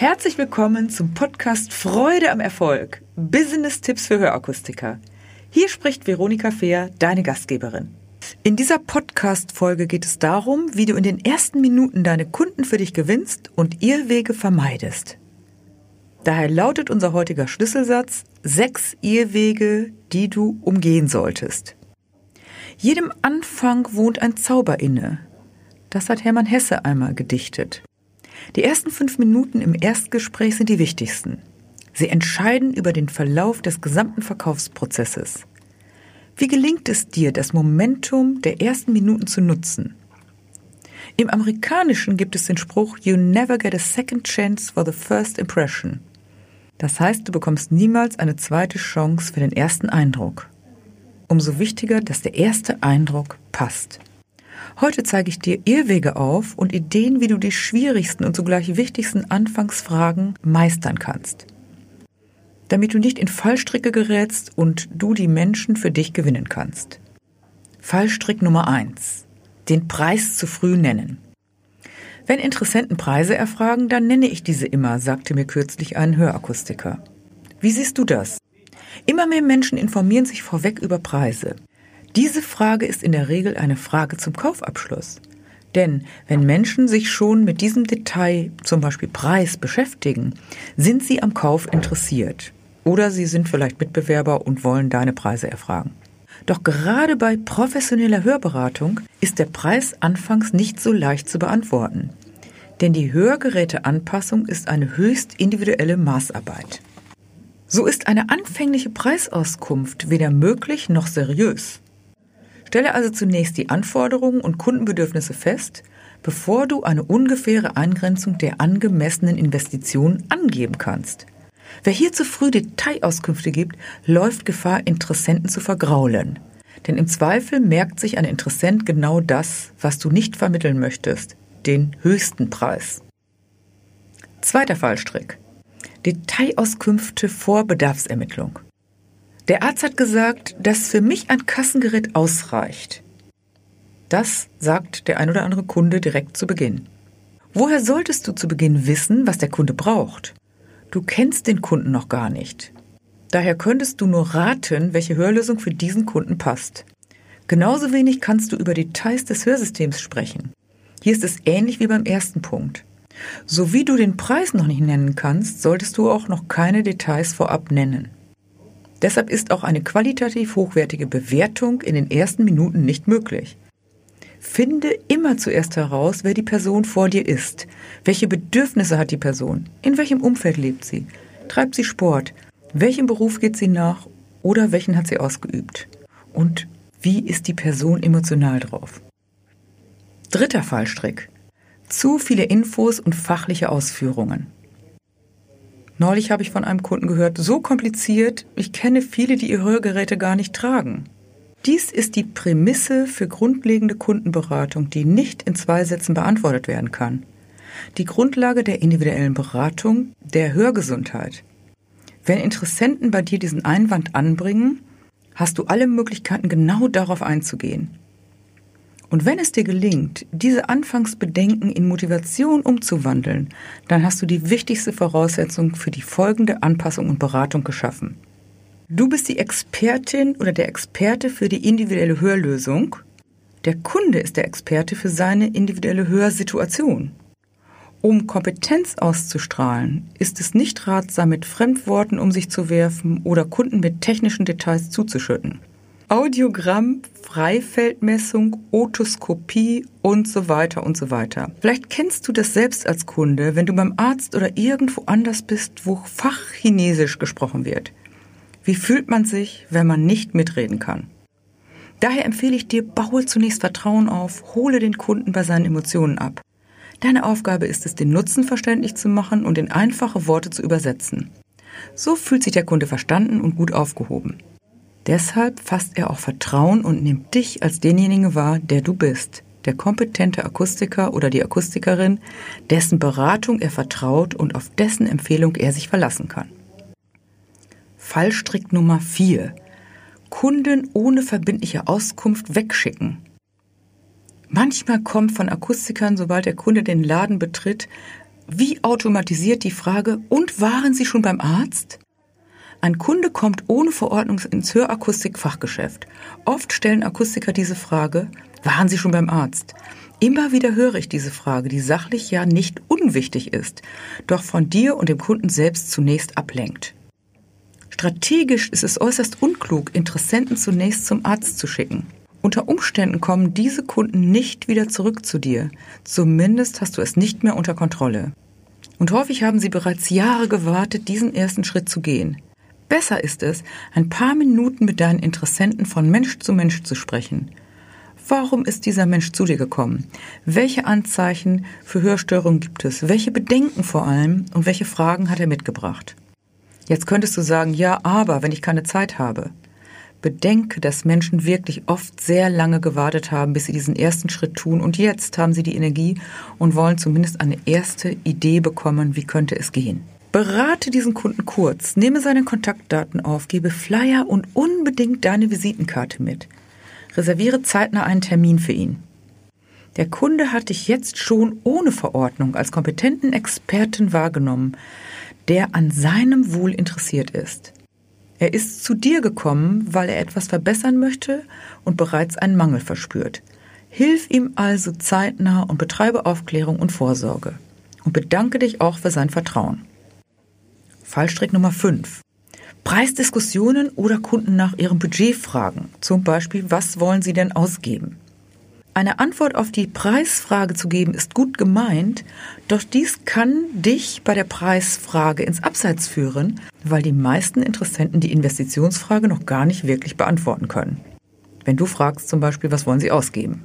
Herzlich willkommen zum Podcast Freude am Erfolg. Business-Tipps für Hörakustiker. Hier spricht Veronika Fehr, deine Gastgeberin. In dieser Podcast-Folge geht es darum, wie du in den ersten Minuten deine Kunden für dich gewinnst und Irrwege vermeidest. Daher lautet unser heutiger Schlüsselsatz sechs Irrwege, die du umgehen solltest. Jedem Anfang wohnt ein Zauber inne. Das hat Hermann Hesse einmal gedichtet. Die ersten fünf Minuten im Erstgespräch sind die wichtigsten. Sie entscheiden über den Verlauf des gesamten Verkaufsprozesses. Wie gelingt es dir, das Momentum der ersten Minuten zu nutzen? Im Amerikanischen gibt es den Spruch You never get a second chance for the first impression. Das heißt, du bekommst niemals eine zweite Chance für den ersten Eindruck. Umso wichtiger, dass der erste Eindruck passt. Heute zeige ich dir Irrwege auf und Ideen, wie du die schwierigsten und zugleich wichtigsten Anfangsfragen meistern kannst. Damit du nicht in Fallstricke gerätst und du die Menschen für dich gewinnen kannst. Fallstrick Nummer eins: Den Preis zu früh nennen. Wenn Interessenten Preise erfragen, dann nenne ich diese immer, sagte mir kürzlich ein Hörakustiker. Wie siehst du das? Immer mehr Menschen informieren sich vorweg über Preise. Diese Frage ist in der Regel eine Frage zum Kaufabschluss. Denn wenn Menschen sich schon mit diesem Detail, zum Beispiel Preis, beschäftigen, sind sie am Kauf interessiert. Oder sie sind vielleicht Mitbewerber und wollen deine Preise erfragen. Doch gerade bei professioneller Hörberatung ist der Preis anfangs nicht so leicht zu beantworten. Denn die Hörgeräteanpassung ist eine höchst individuelle Maßarbeit. So ist eine anfängliche Preisauskunft weder möglich noch seriös. Stelle also zunächst die Anforderungen und Kundenbedürfnisse fest, bevor du eine ungefähre Eingrenzung der angemessenen Investitionen angeben kannst. Wer hier zu früh Detailauskünfte gibt, läuft Gefahr, Interessenten zu vergraulen. Denn im Zweifel merkt sich ein Interessent genau das, was du nicht vermitteln möchtest, den höchsten Preis. Zweiter Fallstrick. Detailauskünfte vor Bedarfsermittlung. Der Arzt hat gesagt, dass für mich ein Kassengerät ausreicht. Das sagt der ein oder andere Kunde direkt zu Beginn. Woher solltest du zu Beginn wissen, was der Kunde braucht? Du kennst den Kunden noch gar nicht. Daher könntest du nur raten, welche Hörlösung für diesen Kunden passt. Genauso wenig kannst du über Details des Hörsystems sprechen. Hier ist es ähnlich wie beim ersten Punkt. So wie du den Preis noch nicht nennen kannst, solltest du auch noch keine Details vorab nennen. Deshalb ist auch eine qualitativ hochwertige Bewertung in den ersten Minuten nicht möglich. Finde immer zuerst heraus, wer die Person vor dir ist. Welche Bedürfnisse hat die Person? In welchem Umfeld lebt sie? Treibt sie Sport? Welchem Beruf geht sie nach? Oder welchen hat sie ausgeübt? Und wie ist die Person emotional drauf? Dritter Fallstrick. Zu viele Infos und fachliche Ausführungen. Neulich habe ich von einem Kunden gehört, so kompliziert, ich kenne viele, die ihr Hörgeräte gar nicht tragen. Dies ist die Prämisse für grundlegende Kundenberatung, die nicht in zwei Sätzen beantwortet werden kann. Die Grundlage der individuellen Beratung der Hörgesundheit. Wenn Interessenten bei dir diesen Einwand anbringen, hast du alle Möglichkeiten, genau darauf einzugehen. Und wenn es dir gelingt, diese Anfangsbedenken in Motivation umzuwandeln, dann hast du die wichtigste Voraussetzung für die folgende Anpassung und Beratung geschaffen. Du bist die Expertin oder der Experte für die individuelle Hörlösung. Der Kunde ist der Experte für seine individuelle Hörsituation. Um Kompetenz auszustrahlen, ist es nicht ratsam, mit Fremdworten um sich zu werfen oder Kunden mit technischen Details zuzuschütten. Audiogramm, Freifeldmessung, Otoskopie und so weiter und so weiter. Vielleicht kennst du das selbst als Kunde, wenn du beim Arzt oder irgendwo anders bist, wo Fachchinesisch gesprochen wird. Wie fühlt man sich, wenn man nicht mitreden kann? Daher empfehle ich dir, baue zunächst Vertrauen auf, hole den Kunden bei seinen Emotionen ab. Deine Aufgabe ist es, den Nutzen verständlich zu machen und in einfache Worte zu übersetzen. So fühlt sich der Kunde verstanden und gut aufgehoben. Deshalb fasst er auch Vertrauen und nimmt dich als denjenigen wahr, der du bist, der kompetente Akustiker oder die Akustikerin, dessen Beratung er vertraut und auf dessen Empfehlung er sich verlassen kann. Fallstrick Nummer 4. Kunden ohne verbindliche Auskunft wegschicken. Manchmal kommt von Akustikern, sobald der Kunde den Laden betritt, wie automatisiert die Frage, und waren Sie schon beim Arzt? Ein Kunde kommt ohne Verordnung ins Hörakustik-Fachgeschäft. Oft stellen Akustiker diese Frage, waren Sie schon beim Arzt? Immer wieder höre ich diese Frage, die sachlich ja nicht unwichtig ist, doch von dir und dem Kunden selbst zunächst ablenkt. Strategisch ist es äußerst unklug, Interessenten zunächst zum Arzt zu schicken. Unter Umständen kommen diese Kunden nicht wieder zurück zu dir. Zumindest hast du es nicht mehr unter Kontrolle. Und häufig haben sie bereits Jahre gewartet, diesen ersten Schritt zu gehen. Besser ist es, ein paar Minuten mit deinen Interessenten von Mensch zu Mensch zu sprechen. Warum ist dieser Mensch zu dir gekommen? Welche Anzeichen für Hörstörungen gibt es? Welche Bedenken vor allem und welche Fragen hat er mitgebracht? Jetzt könntest du sagen, ja, aber wenn ich keine Zeit habe. Bedenke, dass Menschen wirklich oft sehr lange gewartet haben, bis sie diesen ersten Schritt tun und jetzt haben sie die Energie und wollen zumindest eine erste Idee bekommen, wie könnte es gehen. Berate diesen Kunden kurz, nehme seine Kontaktdaten auf, gebe Flyer und unbedingt deine Visitenkarte mit. Reserviere zeitnah einen Termin für ihn. Der Kunde hat dich jetzt schon ohne Verordnung als kompetenten Experten wahrgenommen, der an seinem Wohl interessiert ist. Er ist zu dir gekommen, weil er etwas verbessern möchte und bereits einen Mangel verspürt. Hilf ihm also zeitnah und betreibe Aufklärung und Vorsorge. Und bedanke dich auch für sein Vertrauen. Fallstrick Nummer 5. Preisdiskussionen oder Kunden nach ihrem Budget fragen. Zum Beispiel, was wollen sie denn ausgeben? Eine Antwort auf die Preisfrage zu geben ist gut gemeint, doch dies kann dich bei der Preisfrage ins Abseits führen, weil die meisten Interessenten die Investitionsfrage noch gar nicht wirklich beantworten können. Wenn du fragst zum Beispiel, was wollen sie ausgeben?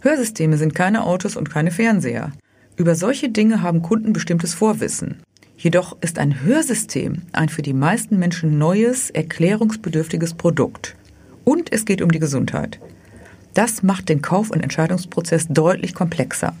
Hörsysteme sind keine Autos und keine Fernseher. Über solche Dinge haben Kunden bestimmtes Vorwissen. Jedoch ist ein Hörsystem ein für die meisten Menschen neues, erklärungsbedürftiges Produkt. Und es geht um die Gesundheit. Das macht den Kauf- und Entscheidungsprozess deutlich komplexer.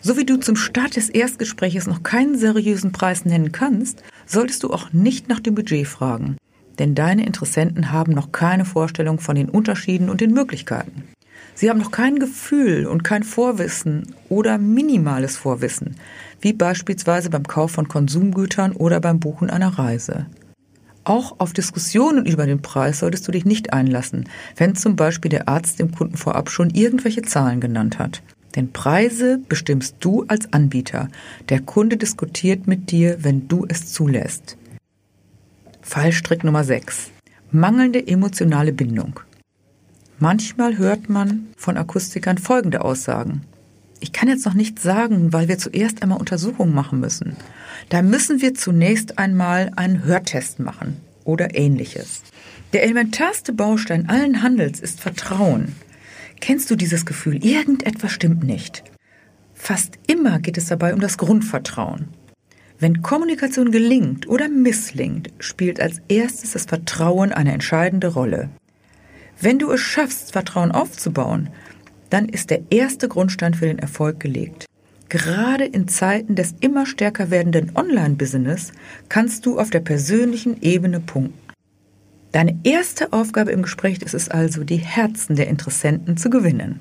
So wie du zum Start des Erstgespräches noch keinen seriösen Preis nennen kannst, solltest du auch nicht nach dem Budget fragen. Denn deine Interessenten haben noch keine Vorstellung von den Unterschieden und den Möglichkeiten. Sie haben noch kein Gefühl und kein Vorwissen oder minimales Vorwissen, wie beispielsweise beim Kauf von Konsumgütern oder beim Buchen einer Reise. Auch auf Diskussionen über den Preis solltest du dich nicht einlassen, wenn zum Beispiel der Arzt dem Kunden vorab schon irgendwelche Zahlen genannt hat. Denn Preise bestimmst du als Anbieter. Der Kunde diskutiert mit dir, wenn du es zulässt. Fallstrick Nummer 6. Mangelnde emotionale Bindung. Manchmal hört man von Akustikern folgende Aussagen. Ich kann jetzt noch nicht sagen, weil wir zuerst einmal Untersuchungen machen müssen. Da müssen wir zunächst einmal einen Hörtest machen oder ähnliches. Der elementarste Baustein allen Handels ist Vertrauen. Kennst du dieses Gefühl? Irgendetwas stimmt nicht. Fast immer geht es dabei um das Grundvertrauen. Wenn Kommunikation gelingt oder misslingt, spielt als erstes das Vertrauen eine entscheidende Rolle. Wenn du es schaffst, Vertrauen aufzubauen, dann ist der erste Grundstein für den Erfolg gelegt. Gerade in Zeiten des immer stärker werdenden Online-Business kannst du auf der persönlichen Ebene punkten. Deine erste Aufgabe im Gespräch ist es also, die Herzen der Interessenten zu gewinnen.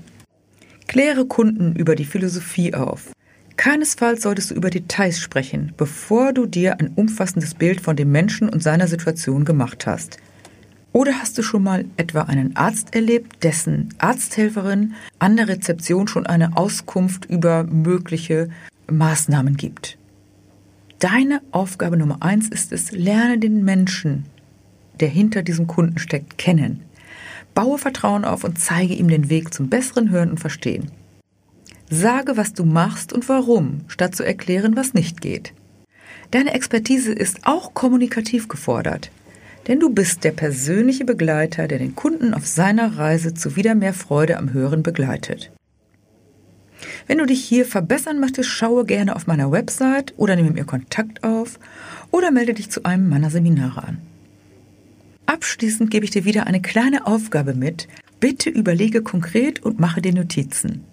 Kläre Kunden über die Philosophie auf. Keinesfalls solltest du über Details sprechen, bevor du dir ein umfassendes Bild von dem Menschen und seiner Situation gemacht hast. Oder hast du schon mal etwa einen Arzt erlebt, dessen Arzthelferin an der Rezeption schon eine Auskunft über mögliche Maßnahmen gibt? Deine Aufgabe Nummer eins ist es, lerne den Menschen, der hinter diesem Kunden steckt, kennen. Baue Vertrauen auf und zeige ihm den Weg zum besseren Hören und Verstehen. Sage, was du machst und warum, statt zu erklären, was nicht geht. Deine Expertise ist auch kommunikativ gefordert denn du bist der persönliche Begleiter, der den Kunden auf seiner Reise zu wieder mehr Freude am Hören begleitet. Wenn du dich hier verbessern möchtest, schaue gerne auf meiner Website oder nehme mir Kontakt auf oder melde dich zu einem meiner Seminare an. Abschließend gebe ich dir wieder eine kleine Aufgabe mit. Bitte überlege konkret und mache dir Notizen.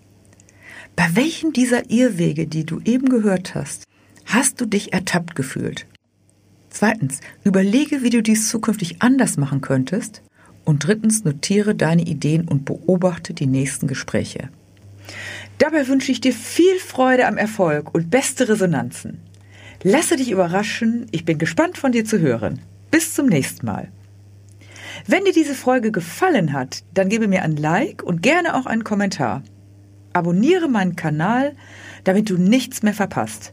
Bei welchen dieser Irrwege, die du eben gehört hast, hast du dich ertappt gefühlt? Zweitens, überlege, wie du dies zukünftig anders machen könntest. Und drittens, notiere deine Ideen und beobachte die nächsten Gespräche. Dabei wünsche ich dir viel Freude am Erfolg und beste Resonanzen. Lasse dich überraschen, ich bin gespannt von dir zu hören. Bis zum nächsten Mal. Wenn dir diese Folge gefallen hat, dann gebe mir ein Like und gerne auch einen Kommentar. Abonniere meinen Kanal, damit du nichts mehr verpasst.